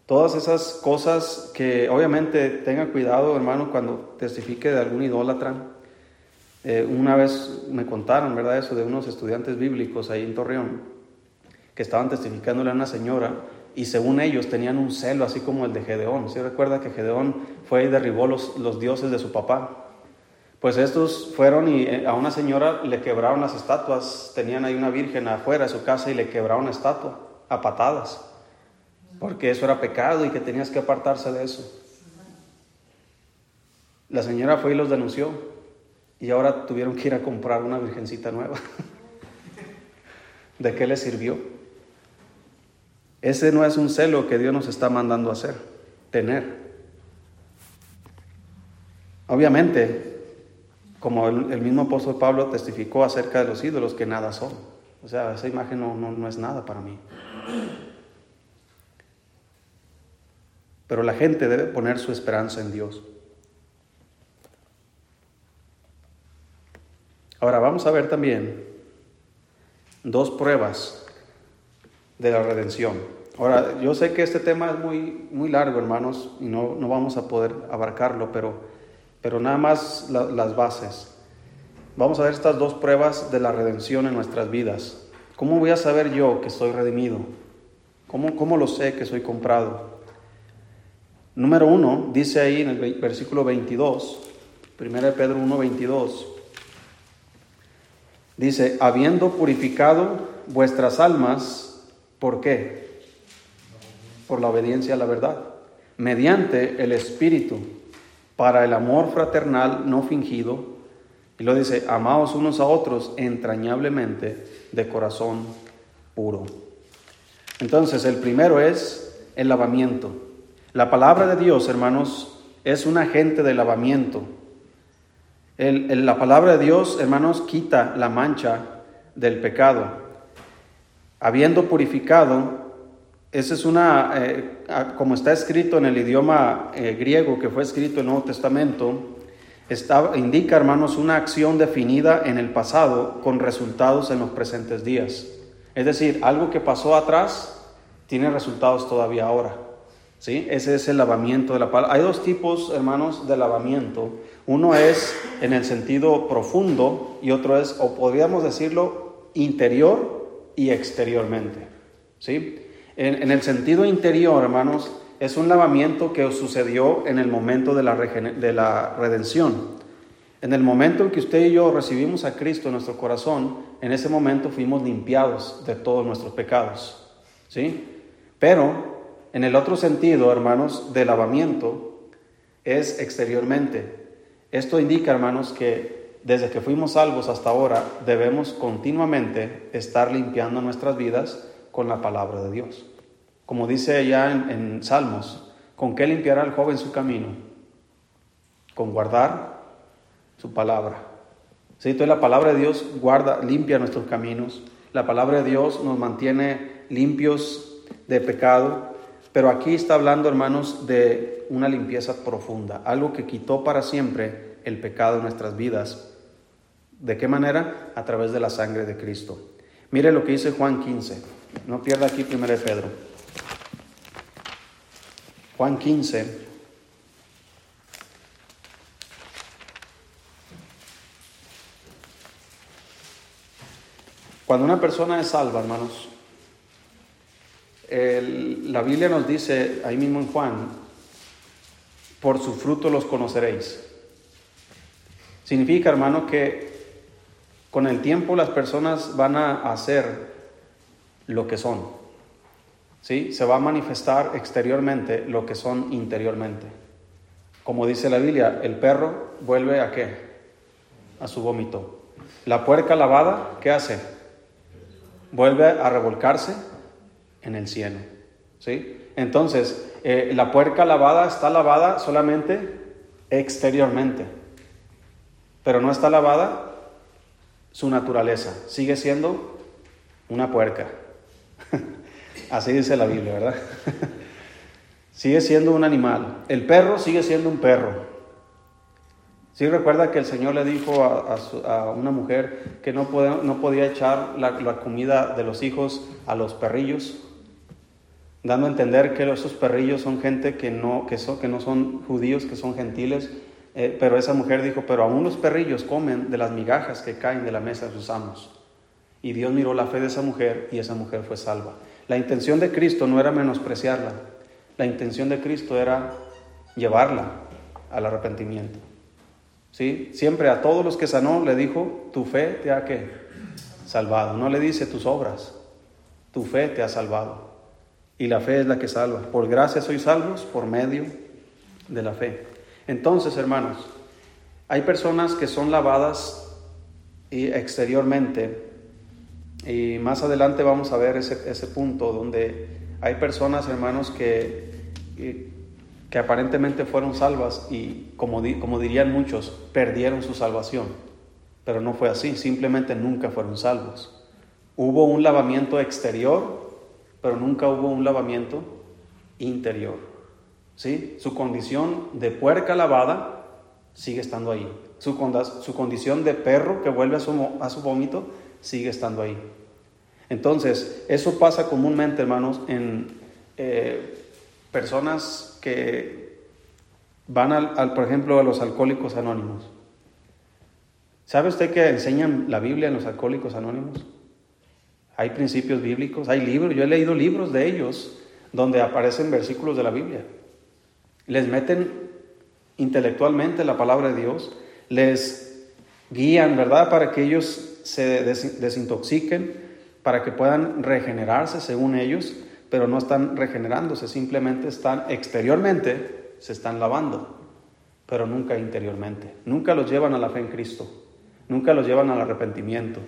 Todas esas cosas que obviamente tenga cuidado, hermano, cuando testifique de algún idólatra. Eh, una vez me contaron, ¿verdad? Eso de unos estudiantes bíblicos ahí en Torreón, que estaban testificándole a una señora y según ellos tenían un celo así como el de Gedeón. ¿Sí recuerda que Gedeón fue y derribó los, los dioses de su papá? Pues estos fueron y eh, a una señora le quebraron las estatuas, tenían ahí una virgen afuera de su casa y le quebraron estatua a patadas, porque eso era pecado y que tenías que apartarse de eso. La señora fue y los denunció y ahora tuvieron que ir a comprar una virgencita nueva. ¿De qué le sirvió? Ese no es un celo que Dios nos está mandando hacer, tener. Obviamente, como el, mismo apóstol Pablo testificó acerca de los ídolos, que nada son. O sea, esa imagen no, no es nada para mí. Pero la gente debe poner su esperanza en Dios. Ahora vamos a ver también dos pruebas de la redención. Ahora, yo sé que este tema es muy, muy largo, hermanos, y no, no vamos a poder abarcarlo, pero, pero nada más las bases. Vamos a ver estas dos pruebas de la redención en nuestras vidas. ¿Cómo voy a saber yo que soy redimido? ¿Cómo, cómo lo sé que soy comprado? Número uno, dice ahí en el versículo 22, 1 Pedro 1, 22, dice, habiendo purificado vuestras almas, ¿por qué? Por la obediencia a la verdad, mediante el Espíritu, para el amor fraternal no fingido. Y lo dice, amaos unos a otros entrañablemente de corazón puro. Entonces, el primero es el lavamiento. La palabra de Dios, hermanos, es un agente de lavamiento. la palabra de Dios, hermanos, quita la mancha del pecado habiendo purificado, esa es una, eh, como está escrito en el idioma eh, griego que fue escrito en el Nuevo Testamento, indica, hermanos, una acción definida en el pasado con resultados en los presentes días. Es decir, algo que pasó atrás tiene resultados todavía ahora. ¿sí? Ese es el lavamiento de la palabra. Hay dos tipos, hermanos, de lavamiento. Uno es en el sentido profundo y otro es, o podríamos decirlo, interior y exteriormente. ¿sí? En, el sentido interior, hermanos, es un lavamiento que sucedió en el momento de la, de la redención. En el momento en que usted y yo recibimos a Cristo en nuestro corazón, en ese momento fuimos limpiados de todos nuestros pecados. ¿sí? Pero en el otro sentido, hermanos, de lavamiento es exteriormente. Esto indica, hermanos, que desde que fuimos salvos hasta ahora, debemos continuamente estar limpiando nuestras vidas con la palabra de Dios. Como dice ya en, Salmos, ¿con qué limpiará el joven su camino? Con guardar su palabra. ¿Sí? Entonces la palabra de Dios guarda, limpia nuestros caminos. La palabra de Dios nos mantiene limpios de pecado. Pero aquí está hablando, hermanos, de una limpieza profunda, algo que quitó para siempre el pecado en nuestras vidas ¿De qué manera? A través de la sangre de Cristo. Mire lo que dice Juan 15. No pierda aquí primero Pedro. Juan 15. Cuando una persona es salva, hermanos, la Biblia nos dice, ahí mismo en Juan, por su fruto los conoceréis. Significa, hermano, que con el tiempo las personas van a hacer lo que son. ¿Sí? Se va a manifestar exteriormente lo que son interiormente. Como dice la Biblia, el perro vuelve a qué? A su vómito. La puerca lavada, ¿qué hace? Vuelve a revolcarse en el cielo. ¿Sí? Entonces, eh, la puerca lavada está lavada solamente exteriormente, pero no está lavada su naturaleza. Sigue siendo una puerca. Así dice la Biblia, ¿verdad? sigue siendo un animal. El perro sigue siendo un perro. Sí recuerda que el Señor le dijo a, una mujer que no, no podía echar la, comida de los hijos a los perrillos, dando a entender que esos perrillos son gente que no, que son, que no son judíos, que son gentiles, eh, pero esa mujer dijo, pero aún los perrillos comen de las migajas que caen de la mesa de sus amos. Y Dios miró la fe de esa mujer y esa mujer fue salva. La intención de Cristo no era menospreciarla, la intención de Cristo era llevarla al arrepentimiento. ¿Sí? Siempre a todos los que sanó le dijo, tu fe te ha que salvado. No le dice tus obras, tu fe te ha salvado. Y la fe es la que salva. Por gracia sois salvos por medio de la fe. Entonces, hermanos, hay personas que son lavadas exteriormente y más adelante vamos a ver ese, ese punto donde hay personas, hermanos, que, que aparentemente fueron salvas y, como, como dirían muchos, perdieron su salvación. Pero no fue así, simplemente nunca fueron salvos. Hubo un lavamiento exterior, pero nunca hubo un lavamiento interior. ¿Sí? Su condición de puerca lavada sigue estando ahí. Su, su condición de perro que vuelve a su, a su vómito sigue estando ahí. Entonces, eso pasa comúnmente, hermanos, en eh, personas que van, al, por ejemplo, a los alcohólicos anónimos. ¿Sabe usted que enseñan la Biblia en los alcohólicos anónimos? Hay principios bíblicos, hay libros, yo he leído libros de ellos donde aparecen versículos de la Biblia. Les meten intelectualmente la palabra de Dios, les guían, ¿verdad? Para que ellos se desintoxiquen para que puedan regenerarse según ellos, pero no están regenerándose, simplemente están exteriormente, se están lavando, pero nunca interiormente. Nunca los llevan a la fe en Cristo, nunca los llevan al arrepentimiento,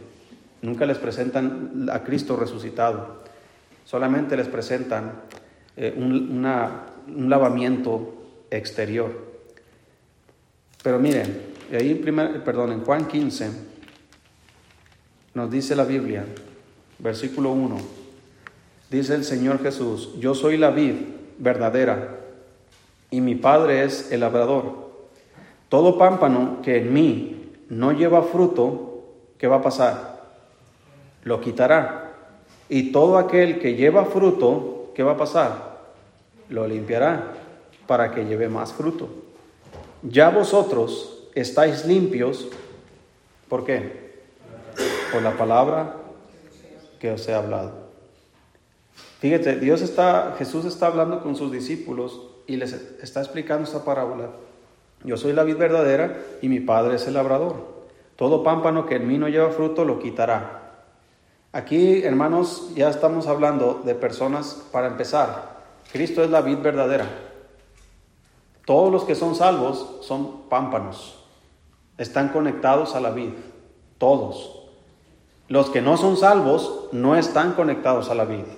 nunca les presentan a Cristo resucitado, solamente les presentan eh, un, un lavamiento exterior. Pero miren, ahí primer, perdón, en Juan 15, nos dice la Biblia, versículo 1, dice el Señor Jesús, yo soy la vid verdadera y mi Padre es el labrador. Todo pámpano que en mí no lleva fruto, ¿qué va a pasar? Lo quitará. Y todo aquel que lleva fruto, ¿qué va a pasar? Lo limpiará para que lleve más fruto. Ya vosotros estáis limpios, ¿por qué? por la palabra que os he hablado. Fíjate, Dios está, Jesús está hablando con sus discípulos y les está explicando esta parábola. Yo soy la vid verdadera y mi Padre es el labrador. Todo pámpano que en mí no lleva fruto lo quitará. Aquí, hermanos, ya estamos hablando de personas, para empezar, Cristo es la vid verdadera. Todos los que son salvos son pámpanos. Están conectados a la vid. Todos. Los que no son salvos no están conectados a la vida.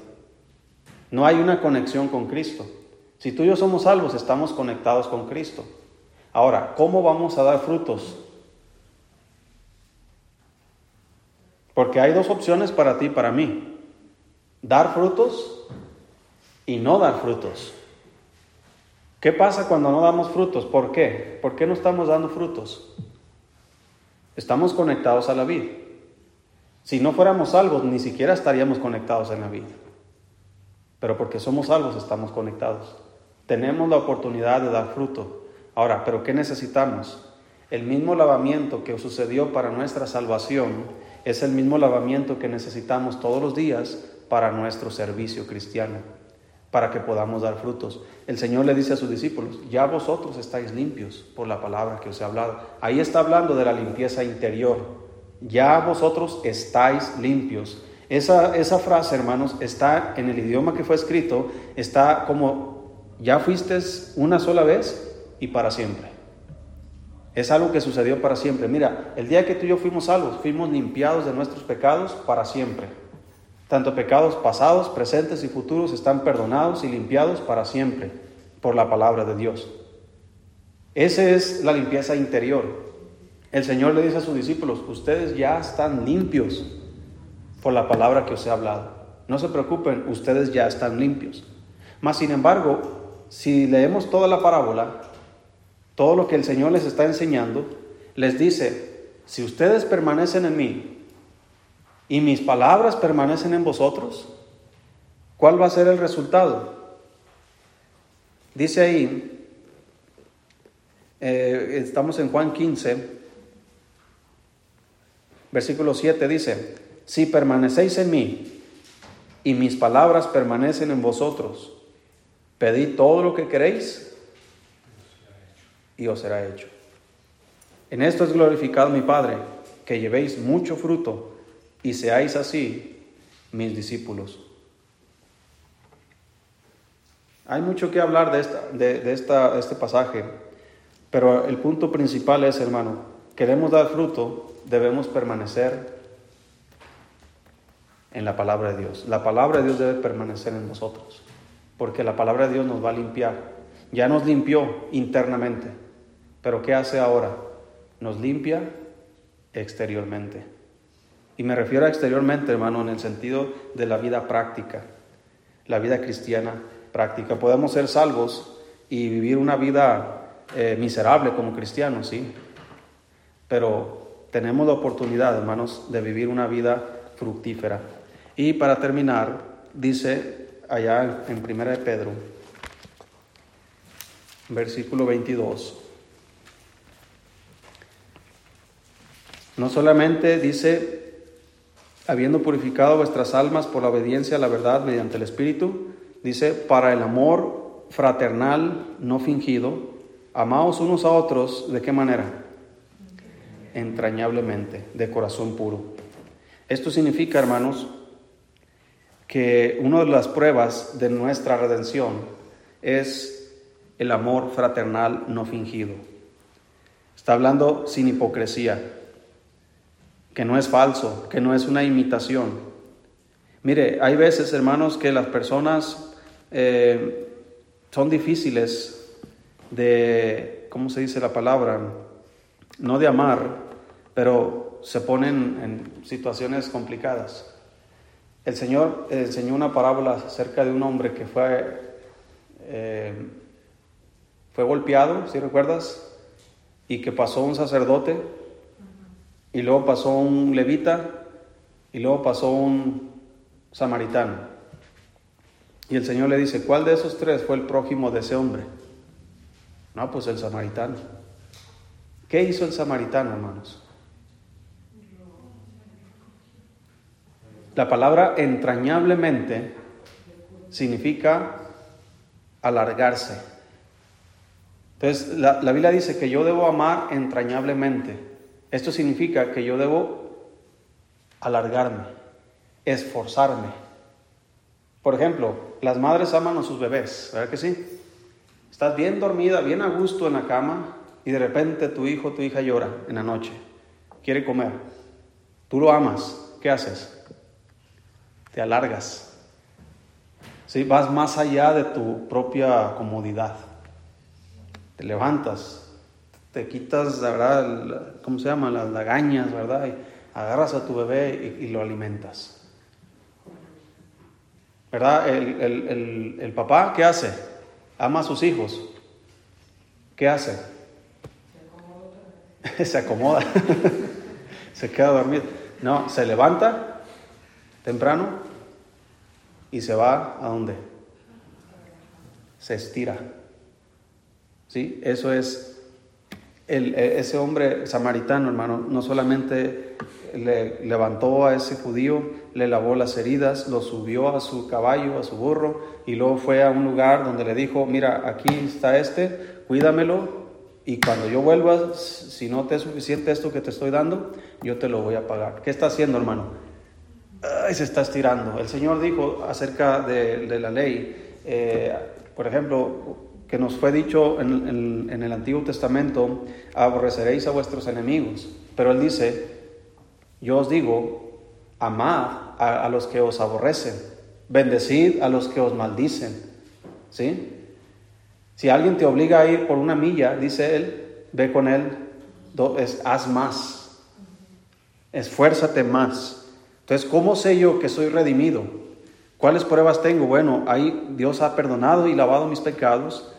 No hay una conexión con Cristo. Si tú y yo somos salvos, estamos conectados con Cristo. Ahora, ¿cómo vamos a dar frutos? Porque hay dos opciones para ti y para mí. Dar frutos y no dar frutos. ¿Qué pasa cuando no damos frutos? ¿Por qué? ¿Por qué no estamos dando frutos? Estamos conectados a la vida. Si no fuéramos salvos, ni siquiera estaríamos conectados en la vida. Pero porque somos salvos, estamos conectados. Tenemos la oportunidad de dar fruto. Ahora, ¿pero qué necesitamos? El mismo lavamiento que sucedió para nuestra salvación es el mismo lavamiento que necesitamos todos los días para nuestro servicio cristiano, para que podamos dar frutos. El Señor le dice a sus discípulos, ya vosotros estáis limpios por la palabra que os he hablado. Ahí está hablando de la limpieza interior, ya vosotros estáis limpios. Esa, esa frase, hermanos, está en el idioma que fue escrito, está como, ya fuiste una sola vez y para siempre. Es algo que sucedió para siempre. Mira, el día que tú y yo fuimos salvos, fuimos limpiados de nuestros pecados para siempre. Tanto pecados pasados, presentes y futuros están perdonados y limpiados para siempre por la palabra de Dios. Esa es la limpieza interior. El Señor le dice a sus discípulos, ustedes ya están limpios por la palabra que os he hablado. No se preocupen, ustedes ya están limpios. Mas, sin embargo, si leemos toda la parábola, todo lo que el Señor les está enseñando, les dice, si ustedes permanecen en mí y mis palabras permanecen en vosotros, ¿cuál va a ser el resultado? Dice ahí, eh, estamos en Juan 15, Versículo 7 dice, si permanecéis en mí y mis palabras permanecen en vosotros. Pedid todo lo que queréis y os será hecho. En esto es glorificado mi Padre, que llevéis mucho fruto y seáis así mis discípulos. Hay mucho que hablar de, esta, de, esta, este pasaje, pero el punto principal es, hermano, queremos dar fruto, debemos permanecer en la palabra de Dios. La palabra de Dios debe permanecer en nosotros, porque la palabra de Dios nos va a limpiar. Ya nos limpió internamente, pero ¿qué hace ahora? Nos limpia exteriormente. Y me refiero a exteriormente, hermano, en el sentido de la vida práctica, la vida cristiana práctica. Podemos ser salvos y vivir una vida eh, miserable como cristianos, sí, pero tenemos la oportunidad, hermanos, de vivir una vida fructífera. Y para terminar, dice allá en 1 de Pedro, versículo 22. No solamente dice, habiendo purificado vuestras almas por la obediencia a la verdad mediante el Espíritu, dice, para el amor fraternal no fingido, amaos unos a otros, ¿de qué manera? Entrañablemente, de corazón puro. Esto significa, hermanos, que una de las pruebas de nuestra redención es el amor fraternal no fingido. Está hablando sin hipocresía, que no es falso, que no es una imitación. Mire, hay veces, hermanos, que las personas eh, son difíciles de, ¿cómo se dice la palabra? No de amar, pero se ponen en situaciones complicadas. El Señor enseñó una parábola acerca de un hombre que fue, eh, fue golpeado, si recuerdas, y que pasó un sacerdote, y luego pasó un levita, y luego pasó un samaritano. Y el Señor le dice, ¿cuál de esos tres fue el prójimo de ese hombre? No, pues el samaritano. ¿Qué hizo el samaritano, hermanos? La palabra entrañablemente significa alargarse. Entonces, la, Biblia dice que yo debo amar entrañablemente. Esto significa que yo debo alargarme, esforzarme. Por ejemplo, las madres aman a sus bebés, ¿verdad que sí? Estás bien dormida, bien a gusto en la cama y de repente tu hijo tu hija llora en la noche, quiere comer. Tú lo amas, ¿qué haces? te alargas. ¿Sí? Vas más allá de tu propia comodidad. Te levantas, te quitas, la verdad, ¿cómo se llama? Las lagañas, ¿verdad? Y agarras a tu bebé y, lo alimentas. ¿Verdad? El, el, papá, ¿qué hace? Ama a sus hijos. ¿Qué hace? se acomoda. se queda dormido. No, se levanta temprano y se va a dónde? Se estira. ¿Sí? Eso es e, ese hombre samaritano, hermano, no solamente le levantó a ese judío, le lavó las heridas, lo subió a su caballo, a su burro, y luego fue a un lugar donde le dijo, mira, aquí está este, cuídamelo, y cuando yo vuelva, si no te es suficiente esto que te estoy dando, yo te lo voy a pagar. ¿Qué está haciendo, hermano? se está estirando. El Señor dijo acerca de, la ley, eh, por ejemplo, que nos fue dicho en, el Antiguo Testamento, aborreceréis a vuestros enemigos. Pero Él dice, yo os digo, amad a, los que os aborrecen, bendecid a los que os maldicen. ¿Sí? Si alguien te obliga a ir por una milla, dice Él, ve con Él, haz más, esfuérzate más. Entonces, ¿cómo sé yo que soy redimido? ¿Cuáles pruebas tengo? Bueno, ahí Dios ha perdonado y lavado mis pecados.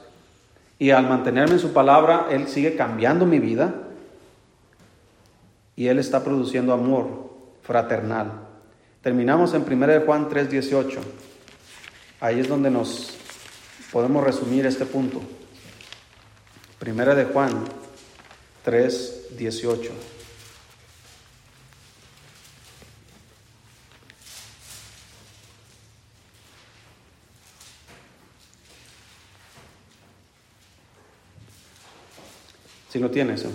Y al mantenerme en su palabra, Él sigue cambiando mi vida. Y Él está produciendo amor fraternal. Terminamos en 1 Juan 3:18. Ahí es donde nos podemos resumir este punto. 1 de Juan 3:18. Si lo tienes.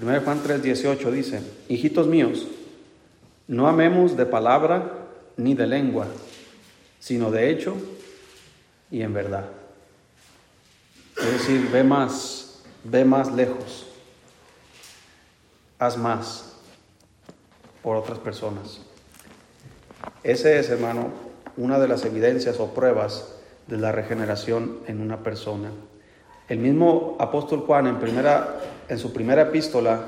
1 Juan 3, 18 dice, hijitos míos, no amemos de palabra ni de lengua, sino de hecho y en verdad. Es decir, ve más, ve más lejos, haz más por otras personas. Ese es, hermano, una de las evidencias o pruebas de la regeneración en una persona. El mismo apóstol Juan en, primera, en su primera epístola,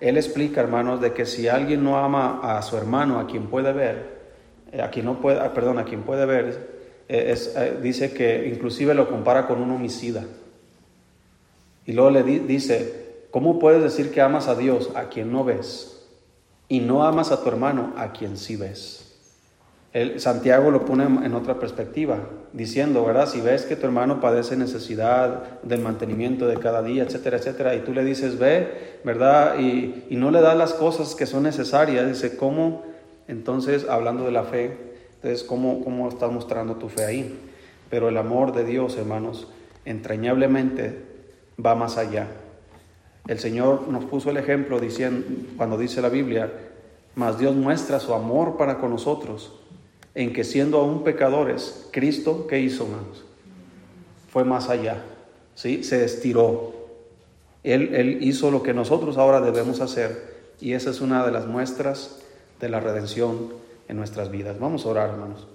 él explica, hermanos, de que si alguien no ama a su hermano, a quien puede ver, eh, a quien no puede, ah, perdón, a quien puede ver, eh, eh, dice que inclusive lo compara con un homicida. Y luego le dice, ¿cómo puedes decir que amas a Dios a quien no ves y no amas a tu hermano a quien sí ves? Santiago lo pone en otra perspectiva, diciendo, ¿verdad? Si ves que tu hermano padece necesidad del mantenimiento de cada día, etcétera, etcétera, y tú le dices, ve, ¿verdad? Y, y no le das las cosas que son necesarias, dice, ¿cómo? Entonces, hablando de la fe, entonces, ¿cómo, ¿cómo estás mostrando tu fe ahí? Pero el amor de Dios, hermanos, entrañablemente va más allá. El Señor nos puso el ejemplo diciendo, cuando dice la Biblia, mas Dios muestra su amor para con nosotros en que siendo aún pecadores, Cristo, ¿qué hizo, hermanos? Fue más allá, ¿sí? Se estiró. Él, él hizo lo que nosotros ahora debemos hacer y esa es una de las muestras de la redención en nuestras vidas. Vamos a orar, hermanos.